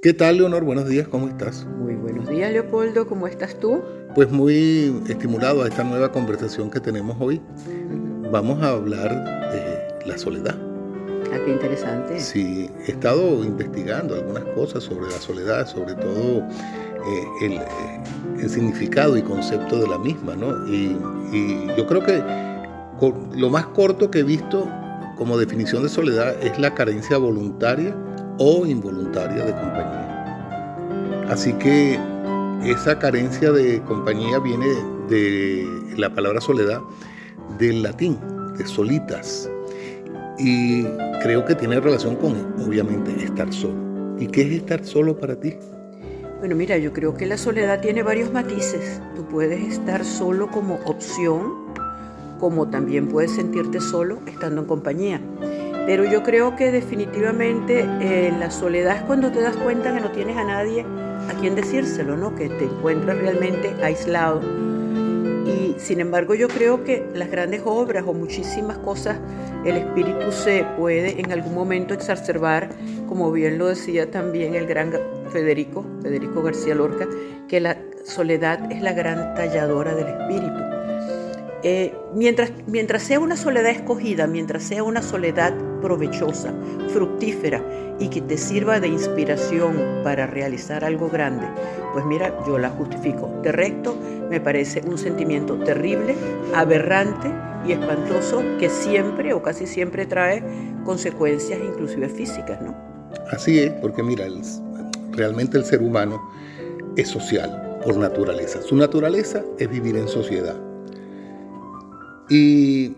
¿Qué tal, Leonor? Buenos días, ¿cómo estás? Muy buenos días, Leopoldo, ¿cómo estás tú? Pues muy estimulado a esta nueva conversación que tenemos hoy. Vamos a hablar de la soledad. Ah, qué interesante. Sí, he estado investigando algunas cosas sobre la soledad, sobre todo eh, eh, el, significado y concepto de la misma, ¿no? Y, y yo creo que lo más corto que he visto como definición de soledad es la carencia voluntaria o involuntaria de compañía. Así que esa carencia de compañía viene de la palabra soledad del latín, de solitas. Y creo que tiene relación con, obviamente, estar solo. ¿Y qué es estar solo para ti? Bueno, mira, yo creo que la soledad tiene varios matices. Tú puedes estar solo como opción, como también puedes sentirte solo estando en compañía. Pero yo creo que definitivamente eh, la soledad es cuando te das cuenta que no tienes a nadie a quien decírselo, ¿no? Que te encuentras realmente aislado. Y sin embargo yo creo que las grandes obras o muchísimas cosas, el espíritu se puede en algún momento exacerbar, como bien lo decía también el gran Federico, Federico García Lorca, que la soledad es la gran talladora del espíritu. Eh, mientras, mientras sea una soledad escogida, mientras sea una soledad provechosa, fructífera y que te sirva de inspiración para realizar algo grande, pues mira, yo la justifico. De recto, me parece un sentimiento terrible, aberrante y espantoso que siempre o casi siempre trae consecuencias inclusive físicas, ¿no? Así es, porque mira, realmente el ser humano es social por naturaleza. Su naturaleza es vivir en sociedad y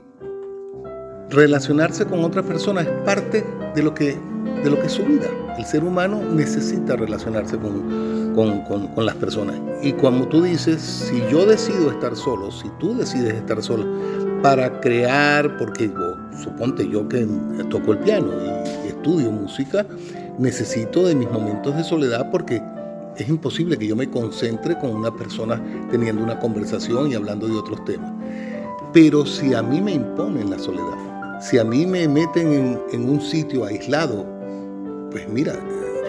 relacionarse con otra persona es parte de lo que, de lo que es su vida. El ser humano necesita relacionarse con, con, las personas. Y cuando tú dices, si yo decido estar solo, si tú decides estar solo, para crear, porque suponte yo que toco el piano y estudio música, necesito de mis momentos de soledad porque es imposible que yo me concentre con una persona teniendo una conversación y hablando de otros temas. Pero si a mí me imponen la soledad, si a mí me meten en, un sitio aislado, pues mira,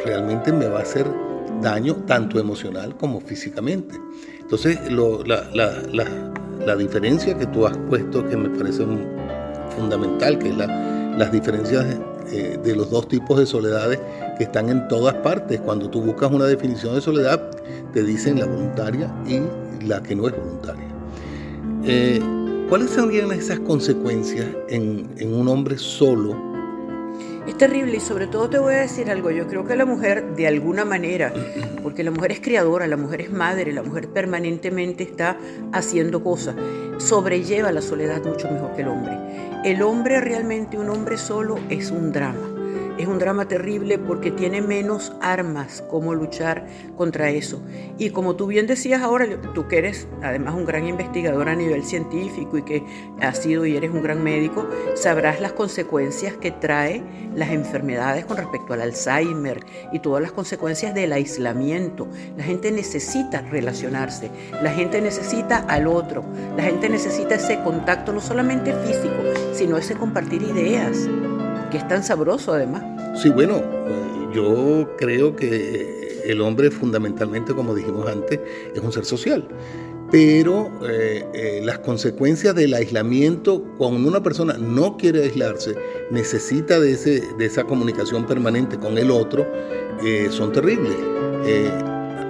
realmente me va a hacer daño tanto emocional como físicamente. Entonces, la, diferencia que tú has puesto, que me parece fundamental, que es las diferencias eh, de los dos tipos de soledades que están en todas partes. Cuando tú buscas una definición de soledad, te dicen la voluntaria y la que no es voluntaria. Eh, ¿Cuáles serían esas consecuencias en, un hombre solo? Es terrible y sobre todo te voy a decir algo, yo creo que la mujer de alguna manera, porque la mujer es criadora, la mujer es madre, la mujer permanentemente está haciendo cosas, sobrelleva la soledad mucho mejor que el hombre. El hombre realmente, un hombre solo, es un drama es un drama terrible porque tiene menos armas como luchar contra eso. Y como tú bien decías ahora, tú que eres además un gran investigador a nivel científico y que has sido y eres un gran médico, sabrás las consecuencias que trae las enfermedades con respecto al Alzheimer y todas las consecuencias del aislamiento. La gente necesita relacionarse, la gente necesita al otro, la gente necesita ese contacto no solamente físico, sino ese compartir ideas que es tan sabroso además. Sí, bueno, eh, yo creo que el hombre fundamentalmente, como dijimos antes, es un ser social. Pero eh, eh, las consecuencias del aislamiento, cuando una persona no quiere aislarse, necesita de, ese, de esa comunicación permanente con el otro, son terribles.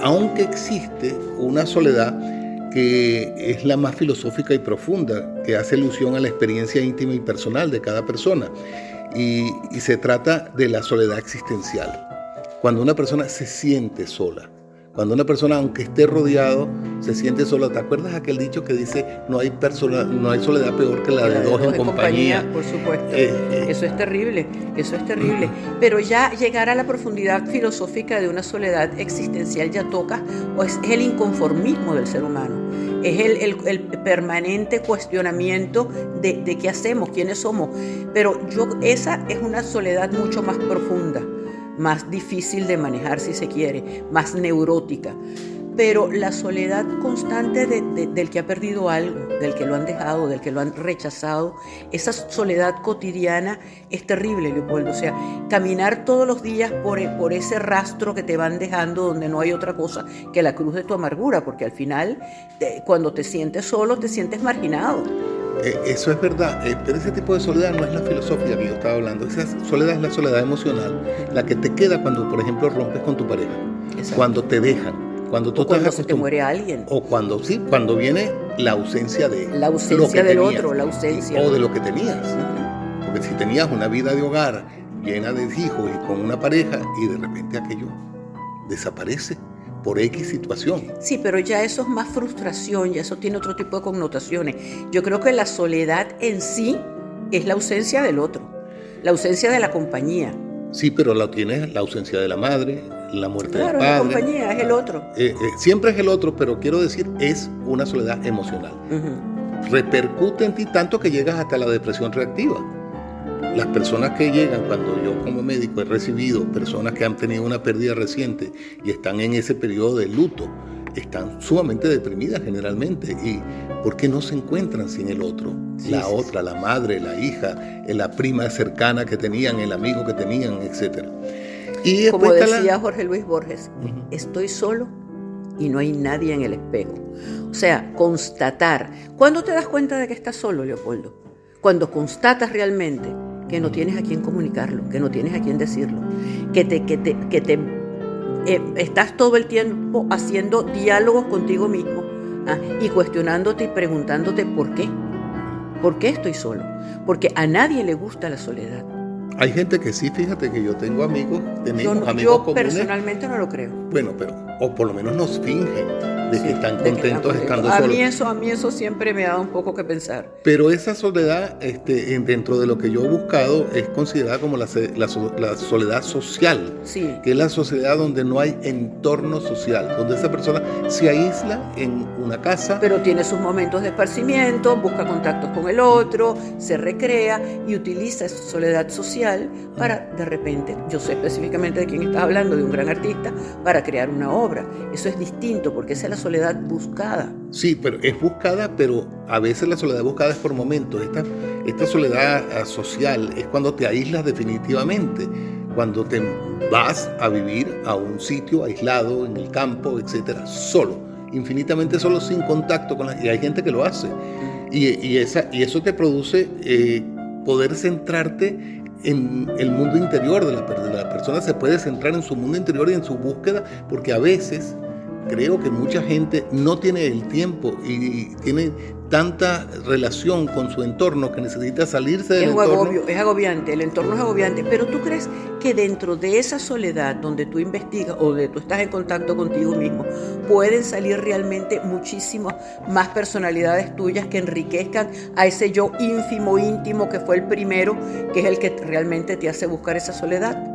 aunque existe una soledad que es la más filosófica y profunda, que hace alusión a la experiencia íntima y personal de cada persona y, se trata de la soledad existencial. Cuando una persona se siente sola, cuando una persona, aunque esté rodeado, se siente sola. ¿Te acuerdas aquel dicho que dice no hay persona, no hay soledad peor que la, de, dos, en compañía? Por supuesto. Eh, eh. eso es terrible, eso es terrible. Pero ya llegar a la profundidad filosófica de una soledad existencial ya toca, o es el inconformismo del ser humano es el, permanente cuestionamiento de, qué hacemos, quiénes somos. Pero yo, esa es una soledad mucho más profunda, más difícil de manejar si se quiere, más neurótica. Pero la soledad constante del que ha perdido algo, del que lo han dejado, del que lo han rechazado, esa soledad cotidiana es terrible, Leopoldo. O sea, caminar todos los días por, por ese rastro que te van dejando donde no hay otra cosa que la cruz de tu amargura, porque al final, cuando te sientes solo, te sientes marginado. Eh, eso es verdad, eh, pero ese tipo de soledad no es la filosofía que yo estaba hablando. Esa soledad es la soledad emocional, la que te queda cuando, por ejemplo, rompes con tu pareja, cuando te dejan, cuando tú o cuando se te muere alguien. O cuando sí, cuando viene la ausencia de la ausencia del otro, la ausencia o de lo que tenías. Porque si tenías una vida de hogar llena de hijos y con una pareja y de repente aquello desaparece por X situación. Sí, pero ya eso es más frustración, ya eso tiene otro tipo de connotaciones. Yo creo que la soledad en sí es la ausencia del otro, la ausencia de la compañía. Sí, pero la tienes la ausencia de la madre, la muerte del padre. la compañía es el otro. Eh, eh, siempre es el otro, pero quiero decir, es una soledad emocional. Repercute en ti tanto que llegas hasta la depresión reactiva. Las personas que llegan, cuando yo como médico he recibido personas que han tenido una pérdida reciente y están en ese periodo de luto, están sumamente deprimidas generalmente. ¿Y por qué no se encuentran sin el otro? la otra, la madre, la hija, eh, la prima cercana que tenían, el amigo que tenían, etc. Y Como decía Jorge Luis Borges, estoy solo y no hay nadie en el espejo. O sea, constatar. ¿Cuándo te das cuenta de que estás solo, Leopoldo? Cuando constatas realmente que no tienes a quién comunicarlo, que no tienes a quién decirlo, que te, que te, que te eh, estás todo el tiempo haciendo diálogos contigo mismo ¿ah? y cuestionándote y preguntándote por qué. ¿Por qué estoy solo? Porque a nadie le gusta la soledad. Hay gente que sí, fíjate que yo tengo amigos, tenemos yo, amigos yo personalmente no lo creo. Bueno, pero o por lo menos nos fingen de que están contentos estando a Mí eso, a mí eso siempre me da un poco que pensar. Pero esa soledad, este, dentro de lo que yo he buscado, es considerada como la, la, soledad social, sí. que es la sociedad donde no hay entorno social, donde esa persona se aísla en una casa. Pero tiene sus momentos de esparcimiento, busca contactos con el otro, se recrea y utiliza esa soledad social para, de repente, yo sé específicamente de quién está hablando, de un gran artista, para crear una obra. Eso es distinto porque esa es la soledad buscada. Sí, pero es buscada, pero a veces la soledad buscada es por momentos. Esta, esta soledad social es cuando te aíslas definitivamente, cuando te vas a vivir a un sitio aislado, en el campo, etcétera, solo, infinitamente solo, sin contacto con la... Y hay gente que lo hace. Y, esa, y eso te produce eh, poder centrarte en el mundo interior de la, de la persona, se puede centrar en su mundo interior y en su búsqueda, porque a veces creo que mucha gente no tiene el tiempo y tiene tanta relación con su entorno que necesita salirse del es entorno. es agobiante, el entorno es agobiante, pero tú crees que dentro de esa soledad donde tú investigas o donde tú estás en contacto contigo mismo, pueden salir realmente muchísimas más personalidades tuyas que enriquezcan a ese yo ínfimo, íntimo que fue el primero, que es el que realmente te hace buscar esa soledad.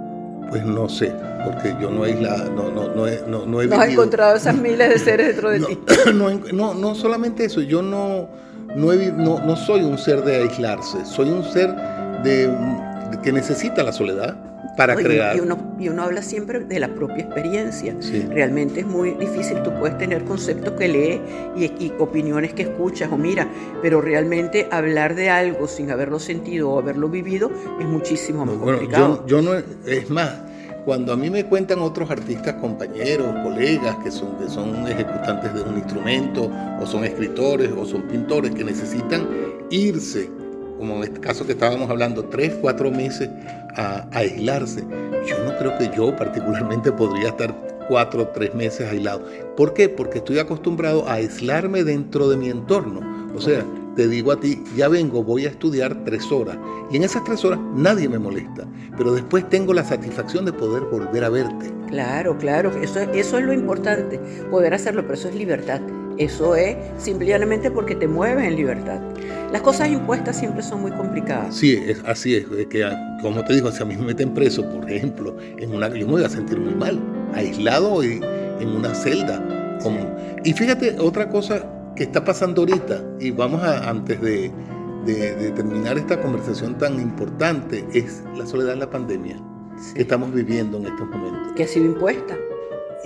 Pues no sé, porque yo no he, no, no, no he, no, no he has encontrado esas miles de seres dentro de ti. No, no, solamente eso, yo no, no, no, soy un ser de aislarse, soy un ser de, que necesita la soledad para crear. Y uno, y uno habla siempre de la propia experiencia. Realmente es muy difícil, tú puedes tener conceptos que lees y, opiniones que escuchas o mira, pero realmente hablar de algo sin haberlo sentido o haberlo vivido es muchísimo más complicado. Yo, no, es más, cuando a mí me cuentan otros artistas, compañeros, colegas que son, que son ejecutantes de un instrumento, o son escritores, o son pintores, que necesitan irse como en este caso que estábamos hablando, tres, cuatro meses a, aislarse. Yo no creo que yo particularmente podría estar cuatro o tres meses aislado. ¿Por qué? Porque estoy acostumbrado a aislarme dentro de mi entorno. O sea, te digo a ti, ya vengo, voy a estudiar tres horas. Y en esas tres horas nadie me molesta. Pero después tengo la satisfacción de poder volver a verte. Claro, claro, eso, eso es lo importante, poder hacerlo, pero eso es libertad. Eso es simplemente porque te mueves en libertad. Las cosas impuestas siempre son muy complicadas. Sí, es, así es. que, como te digo, si a mí me meten preso, por ejemplo, en una, yo me voy a sentir muy mal, aislado y en una celda. y fíjate, otra cosa que está pasando ahorita, y vamos a, antes de, de, terminar esta conversación tan importante, es la soledad de la pandemia que estamos viviendo en estos momentos. Que ha sido impuesta.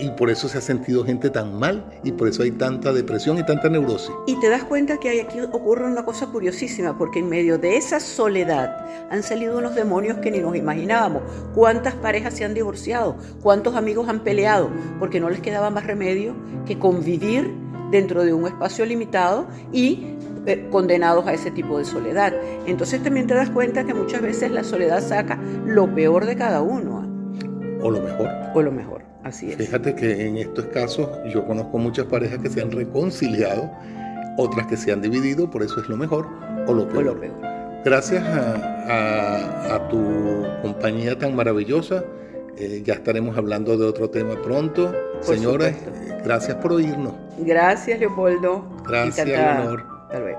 Y por eso se ha sentido gente tan mal y por eso hay tanta depresión y tanta neurosis. Y te das cuenta que aquí ocurre una cosa curiosísima, porque en medio de esa soledad han salido unos demonios que ni nos imaginábamos. ¿Cuántas parejas se han divorciado? ¿Cuántos amigos han peleado? Porque no les quedaba más remedio que convivir dentro de un espacio limitado y eh, condenados a ese tipo de soledad. Entonces también te das cuenta que muchas veces la soledad saca lo peor de cada uno. ¿ah? O lo mejor. O lo mejor, así es. Fíjate que en estos casos yo conozco muchas parejas que se han reconciliado, otras que se han dividido, por eso es lo mejor o lo peor. lo peor. Gracias a, tu compañía tan maravillosa. Eh, ya estaremos hablando de otro tema pronto. Señores, gracias por oírnos. Gracias, Leopoldo. Gracias, Leonor. Tal vez.